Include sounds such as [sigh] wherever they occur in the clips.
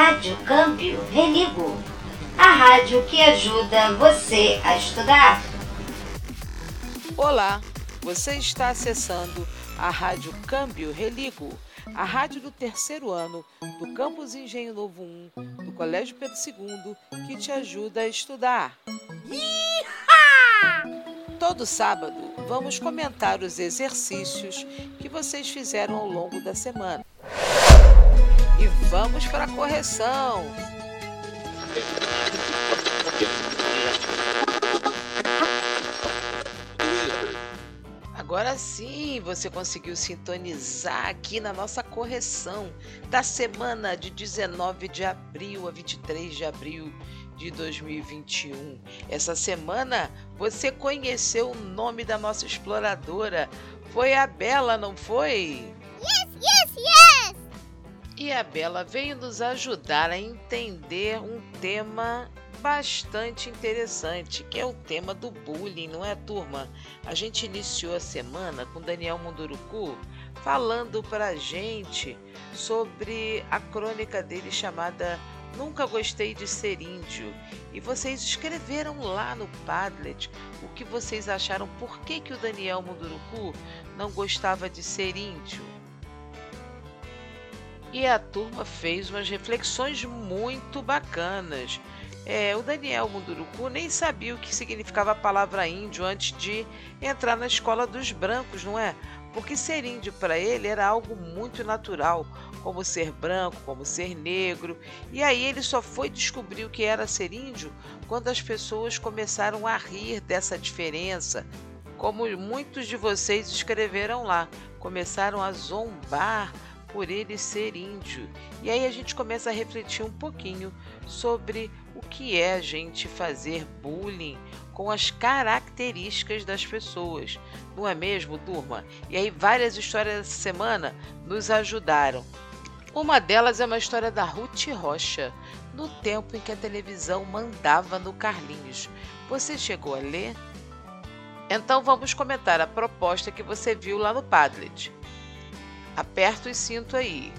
Rádio Câmbio Religo, a rádio que ajuda você a estudar. Olá, você está acessando a Rádio Câmbio Religo, a rádio do terceiro ano do Campus Engenho Novo 1 do Colégio Pedro II, que te ajuda a estudar. Todo sábado vamos comentar os exercícios que vocês fizeram ao longo da semana. E vamos para a correção. Agora sim, você conseguiu sintonizar aqui na nossa correção da semana de 19 de abril a 23 de abril de 2021. Essa semana você conheceu o nome da nossa exploradora. Foi a Bela, não foi? Yes, yes, yes! E a Bela veio nos ajudar a entender um tema bastante interessante, que é o tema do bullying, não é, turma? A gente iniciou a semana com Daniel Munduruku falando pra gente sobre a crônica dele chamada Nunca gostei de ser índio. E vocês escreveram lá no Padlet o que vocês acharam, por que, que o Daniel Munduruku não gostava de ser índio. E a turma fez umas reflexões muito bacanas. É, o Daniel Munduruku nem sabia o que significava a palavra índio antes de entrar na escola dos brancos, não é? Porque ser índio para ele era algo muito natural, como ser branco, como ser negro. E aí ele só foi descobrir o que era ser índio quando as pessoas começaram a rir dessa diferença. Como muitos de vocês escreveram lá, começaram a zombar por ele ser índio. E aí a gente começa a refletir um pouquinho sobre o que é a gente fazer bullying com as características das pessoas. Não é mesmo, turma? E aí várias histórias dessa semana nos ajudaram. Uma delas é uma história da Ruth Rocha, no tempo em que a televisão mandava no Carlinhos. Você chegou a ler? Então vamos comentar a proposta que você viu lá no Padlet. Aperta o cinto aí.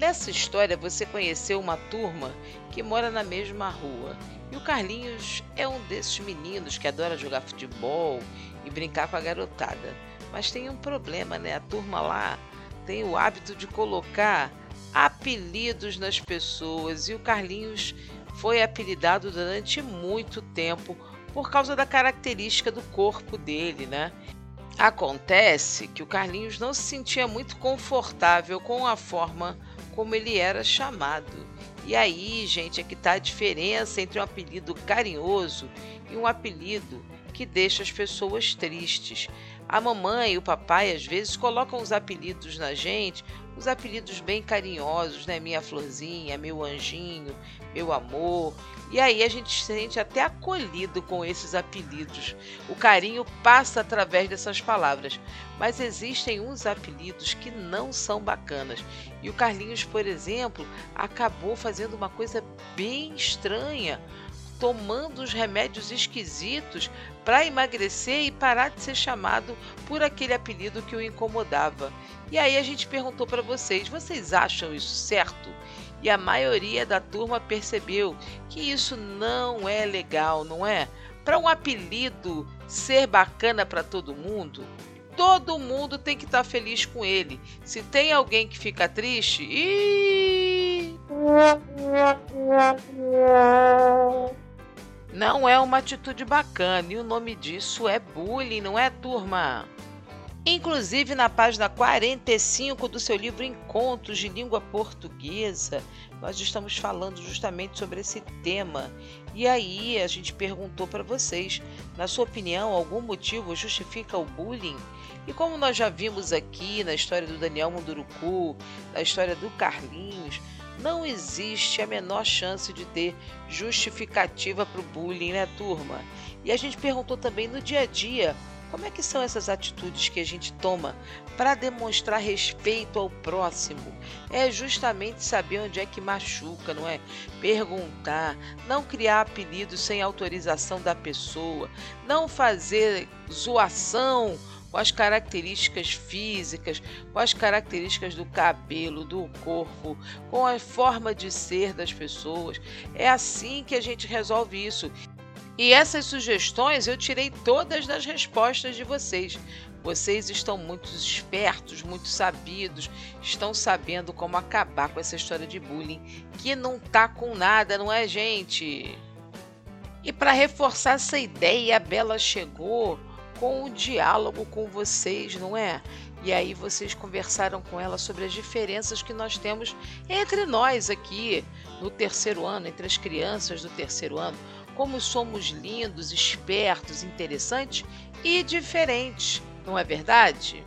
Nessa história você conheceu uma turma que mora na mesma rua. E o Carlinhos é um desses meninos que adora jogar futebol e brincar com a garotada. Mas tem um problema, né? A turma lá tem o hábito de colocar apelidos nas pessoas e o Carlinhos foi apelidado durante muito tempo por causa da característica do corpo dele, né? Acontece que o Carlinhos não se sentia muito confortável com a forma como ele era chamado. E aí, gente, é que está a diferença entre um apelido carinhoso e um apelido que deixa as pessoas tristes. A mamãe e o papai às vezes colocam os apelidos na gente, os apelidos bem carinhosos, né? Minha florzinha, meu anjinho, meu amor. E aí a gente se sente até acolhido com esses apelidos. O carinho passa através dessas palavras. Mas existem uns apelidos que não são bacanas. E o Carlinhos, por exemplo, acabou fazendo uma coisa bem estranha tomando os remédios esquisitos para emagrecer e parar de ser chamado por aquele apelido que o incomodava. E aí a gente perguntou para vocês: vocês acham isso certo? E a maioria da turma percebeu que isso não é legal, não é? Para um apelido ser bacana para todo mundo, todo mundo tem que estar tá feliz com ele. Se tem alguém que fica triste! [laughs] Não é uma atitude bacana e o nome disso é bullying, não é, turma? Inclusive, na página 45 do seu livro Encontros de Língua Portuguesa, nós estamos falando justamente sobre esse tema. E aí a gente perguntou para vocês, na sua opinião, algum motivo justifica o bullying? E como nós já vimos aqui na história do Daniel Munduruku, na história do Carlinhos, não existe a menor chance de ter justificativa para o bullying, né, turma? E a gente perguntou também no dia a dia como é que são essas atitudes que a gente toma para demonstrar respeito ao próximo? É justamente saber onde é que machuca, não é? Perguntar, não criar apelidos sem autorização da pessoa, não fazer zoação com as características físicas, com as características do cabelo, do corpo, com a forma de ser das pessoas. É assim que a gente resolve isso. E essas sugestões eu tirei todas das respostas de vocês. Vocês estão muito espertos, muito sabidos, estão sabendo como acabar com essa história de bullying, que não tá com nada, não é, gente? E para reforçar essa ideia, a Bela chegou com o diálogo com vocês, não é? E aí vocês conversaram com ela sobre as diferenças que nós temos entre nós aqui no terceiro ano, entre as crianças do terceiro ano como somos lindos, espertos, interessantes e diferentes, não é verdade?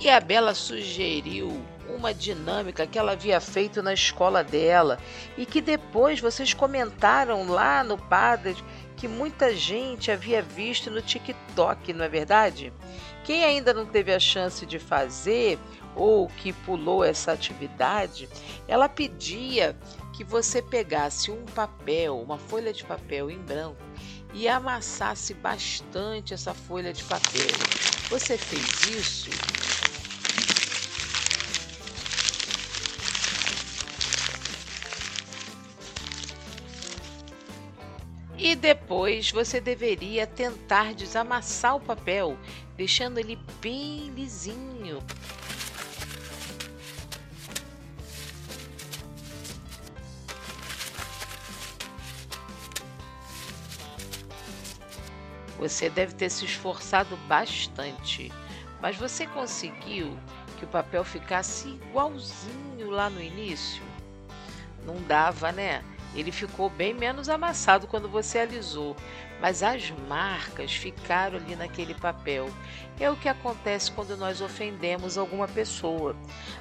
E a Bela sugeriu uma dinâmica que ela havia feito na escola dela e que depois vocês comentaram lá no Padre que muita gente havia visto no TikTok, não é verdade? Quem ainda não teve a chance de fazer ou que pulou essa atividade, ela pedia que você pegasse um papel, uma folha de papel em branco e amassasse bastante essa folha de papel. Você fez isso? E depois você deveria tentar desamassar o papel, deixando ele bem lisinho. Você deve ter se esforçado bastante, mas você conseguiu que o papel ficasse igualzinho lá no início? Não dava, né? Ele ficou bem menos amassado quando você alisou, mas as marcas ficaram ali naquele papel. É o que acontece quando nós ofendemos alguma pessoa.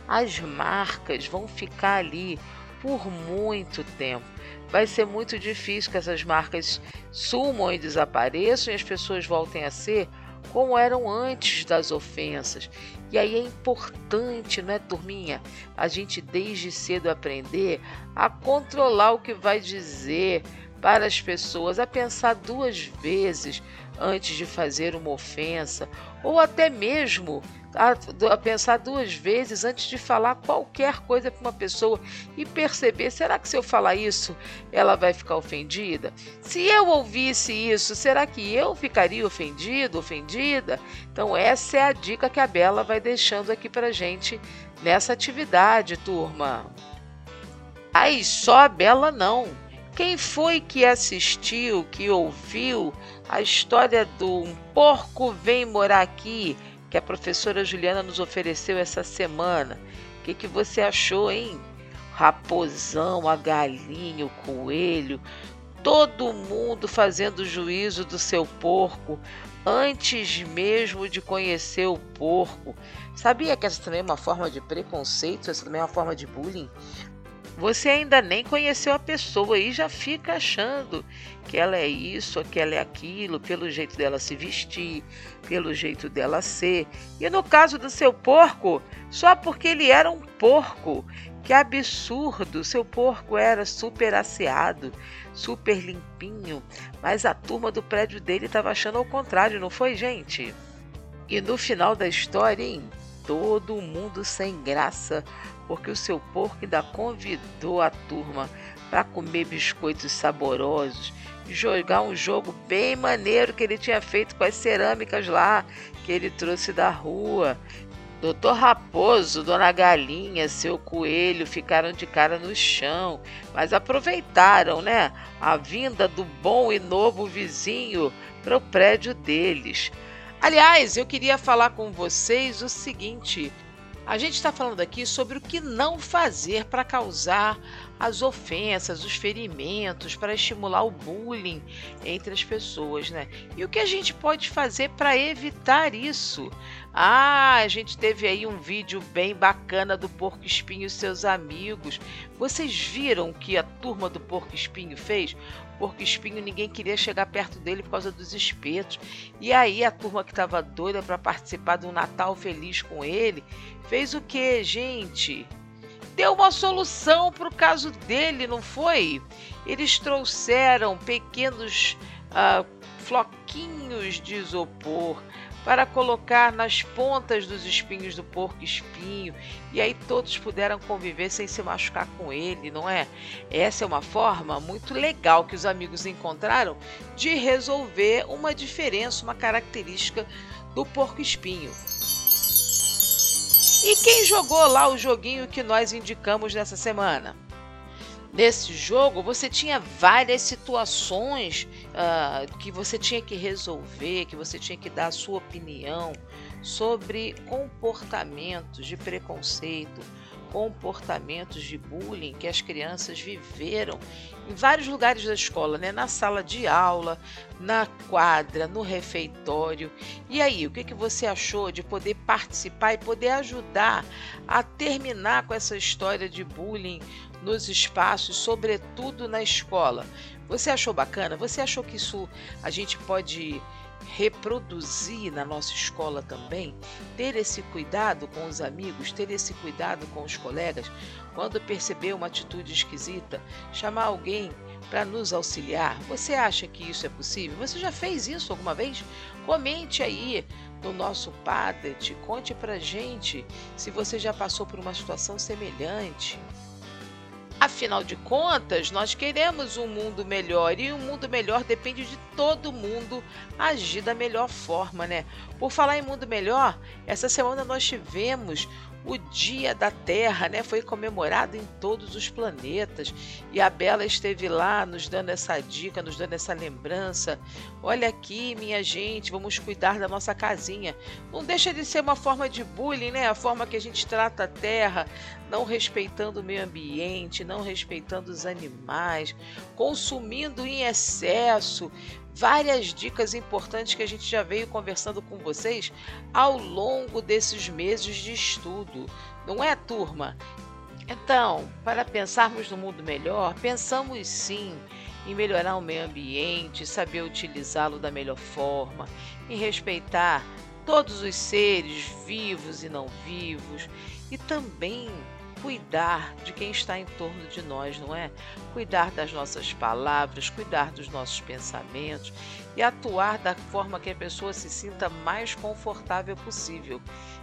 As marcas vão ficar ali por muito tempo. Vai ser muito difícil que essas marcas sumam e desapareçam e as pessoas voltem a ser como eram antes das ofensas. E aí é importante, não é, turminha, a gente desde cedo aprender a controlar o que vai dizer para as pessoas, a pensar duas vezes antes de fazer uma ofensa, ou até mesmo a, pensar duas vezes antes de falar qualquer coisa para uma pessoa e perceber: será que se eu falar isso ela vai ficar ofendida? Se eu ouvisse isso, será que eu ficaria ofendido, ofendida? Então, essa é a dica que a Bela vai deixando aqui para gente nessa atividade, turma. Aí, só a Bela não. Quem foi que assistiu, que ouviu a história do Um Porco Vem Morar Aqui? que a professora Juliana nos ofereceu essa semana. O que, que você achou, hein? Raposão, a galinha, o coelho, todo mundo fazendo juízo do seu porco antes mesmo de conhecer o porco. Sabia que essa também é uma forma de preconceito, essa também é uma forma de bullying? Você ainda nem conheceu a pessoa e já fica achando que ela é isso, que ela é aquilo, pelo jeito dela se vestir, pelo jeito dela ser. E no caso do seu porco, só porque ele era um porco. Que absurdo! Seu porco era super asseado, super limpinho, mas a turma do prédio dele estava achando ao contrário, não foi, gente? E no final da história, hein? Todo mundo sem graça porque o seu porco ainda convidou a turma para comer biscoitos saborosos e jogar um jogo bem maneiro que ele tinha feito com as cerâmicas lá que ele trouxe da rua. Doutor Raposo, Dona Galinha, seu coelho ficaram de cara no chão, mas aproveitaram, né, a vinda do bom e novo vizinho para o prédio deles. Aliás, eu queria falar com vocês o seguinte: a gente está falando aqui sobre o que não fazer para causar as ofensas, os ferimentos, para estimular o bullying entre as pessoas, né? E o que a gente pode fazer para evitar isso? Ah, a gente teve aí um vídeo bem bacana do Porco Espinho e seus amigos. Vocês viram o que a turma do Porco Espinho fez? Porco Espinho, ninguém queria chegar perto dele por causa dos espetos. E aí a turma que estava doida para participar um Natal feliz com ele, fez o que, gente? Deu uma solução para o caso dele, não foi? Eles trouxeram pequenos uh, floquinhos de isopor para colocar nas pontas dos espinhos do porco espinho e aí todos puderam conviver sem se machucar com ele, não é? Essa é uma forma muito legal que os amigos encontraram de resolver uma diferença, uma característica do porco espinho. E quem jogou lá o joguinho que nós indicamos nessa semana? Nesse jogo você tinha várias situações uh, que você tinha que resolver, que você tinha que dar a sua opinião sobre comportamentos de preconceito, comportamentos de bullying que as crianças viveram em vários lugares da escola, né? na sala de aula, na quadra, no refeitório. E aí, o que, que você achou de poder participar e poder ajudar a terminar com essa história de bullying nos espaços, sobretudo na escola? Você achou bacana? Você achou que isso a gente pode reproduzir na nossa escola também, ter esse cuidado com os amigos, ter esse cuidado com os colegas, quando perceber uma atitude esquisita, chamar alguém para nos auxiliar. Você acha que isso é possível? Você já fez isso alguma vez? Comente aí no nosso Padlet, conte pra gente se você já passou por uma situação semelhante. Afinal de contas, nós queremos um mundo melhor e um mundo melhor depende de todo mundo agir da melhor forma, né? Por falar em mundo melhor, essa semana nós tivemos o Dia da Terra, né? Foi comemorado em todos os planetas e a Bela esteve lá nos dando essa dica, nos dando essa lembrança. Olha aqui, minha gente, vamos cuidar da nossa casinha. Não deixa de ser uma forma de bullying, né? A forma que a gente trata a Terra, não respeitando o meio ambiente, não respeitando os animais, consumindo em excesso, várias dicas importantes que a gente já veio conversando com vocês ao longo desses meses de estudo. Não é, turma? Então, para pensarmos no mundo melhor, pensamos sim em melhorar o meio ambiente, saber utilizá-lo da melhor forma, em respeitar todos os seres vivos e não vivos e também cuidar de quem está em torno de nós, não é? Cuidar das nossas palavras, cuidar dos nossos pensamentos e atuar da forma que a pessoa se sinta mais confortável possível.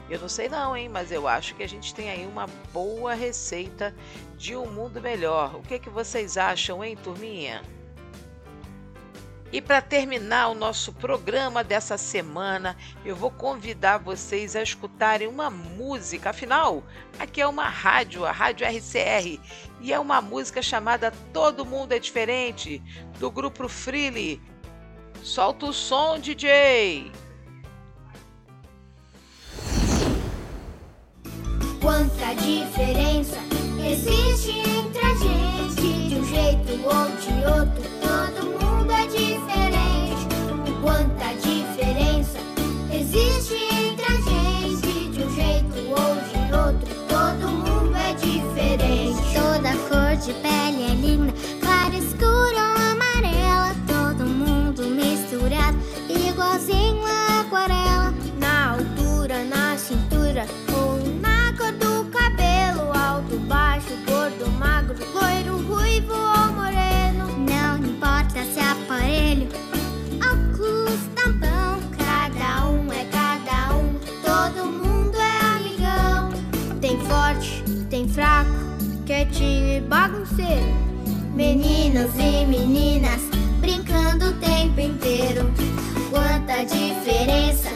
Eu não sei não, hein, mas eu acho que a gente tem aí uma boa receita de um mundo melhor. O que que vocês acham, hein, turminha? E para terminar o nosso programa dessa semana, eu vou convidar vocês a escutarem uma música. Afinal, aqui é uma rádio, a Rádio RCR, e é uma música chamada Todo Mundo é Diferente, do grupo Freely. Solta o som, DJ! Quanta diferença existe entre a gente, de um jeito ou de outro, todo mundo cor de e bagunceiro. Meninos e meninas brincando o tempo inteiro. Quanta diferença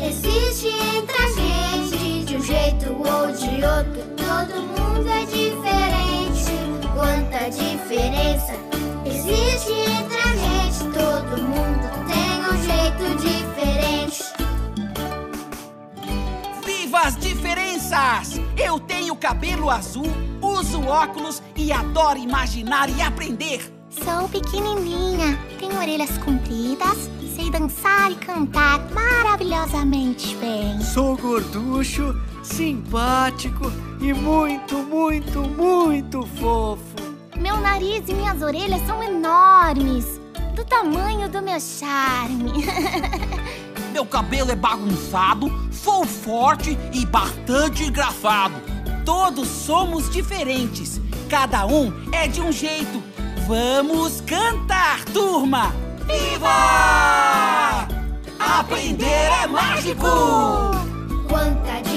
existe entre a gente, de um jeito ou de outro. Todo mundo é diferente. Quanta diferença existe entre a gente. Todo mundo tem um jeito diferente. Viva as diferenças! Eu tenho cabelo azul, uso óculos e adoro imaginar e aprender. Sou pequenininha, tenho orelhas compridas, sei dançar e cantar maravilhosamente bem. Sou gorducho, simpático e muito, muito, muito fofo. Meu nariz e minhas orelhas são enormes, do tamanho do meu charme. [laughs] Meu cabelo é bagunçado, sou forte e bastante engraçado. Todos somos diferentes, cada um é de um jeito. Vamos cantar, turma! Viva! Aprender é mágico! Quanta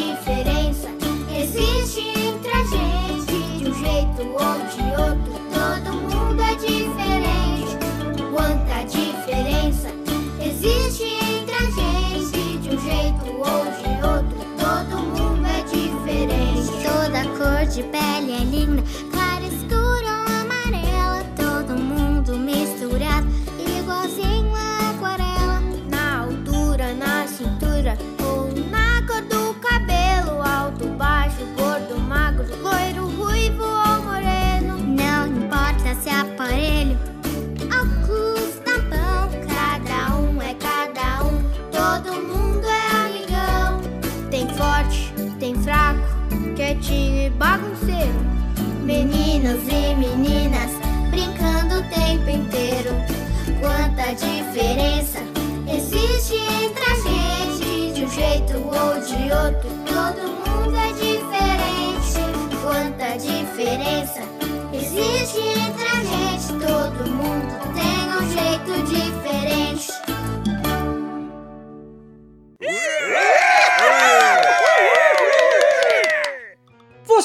Meninos e meninas brincando o tempo inteiro. Quanta diferença existe entre a gente, de um jeito ou de outro, todo mundo é diferente. Quanta diferença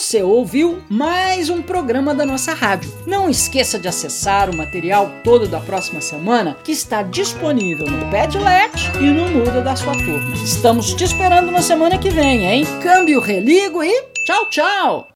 Você ouviu mais um programa da nossa rádio. Não esqueça de acessar o material todo da próxima semana que está disponível no Padlet e no Muda da sua turma. Estamos te esperando na semana que vem, hein? Câmbio, religo e tchau, tchau!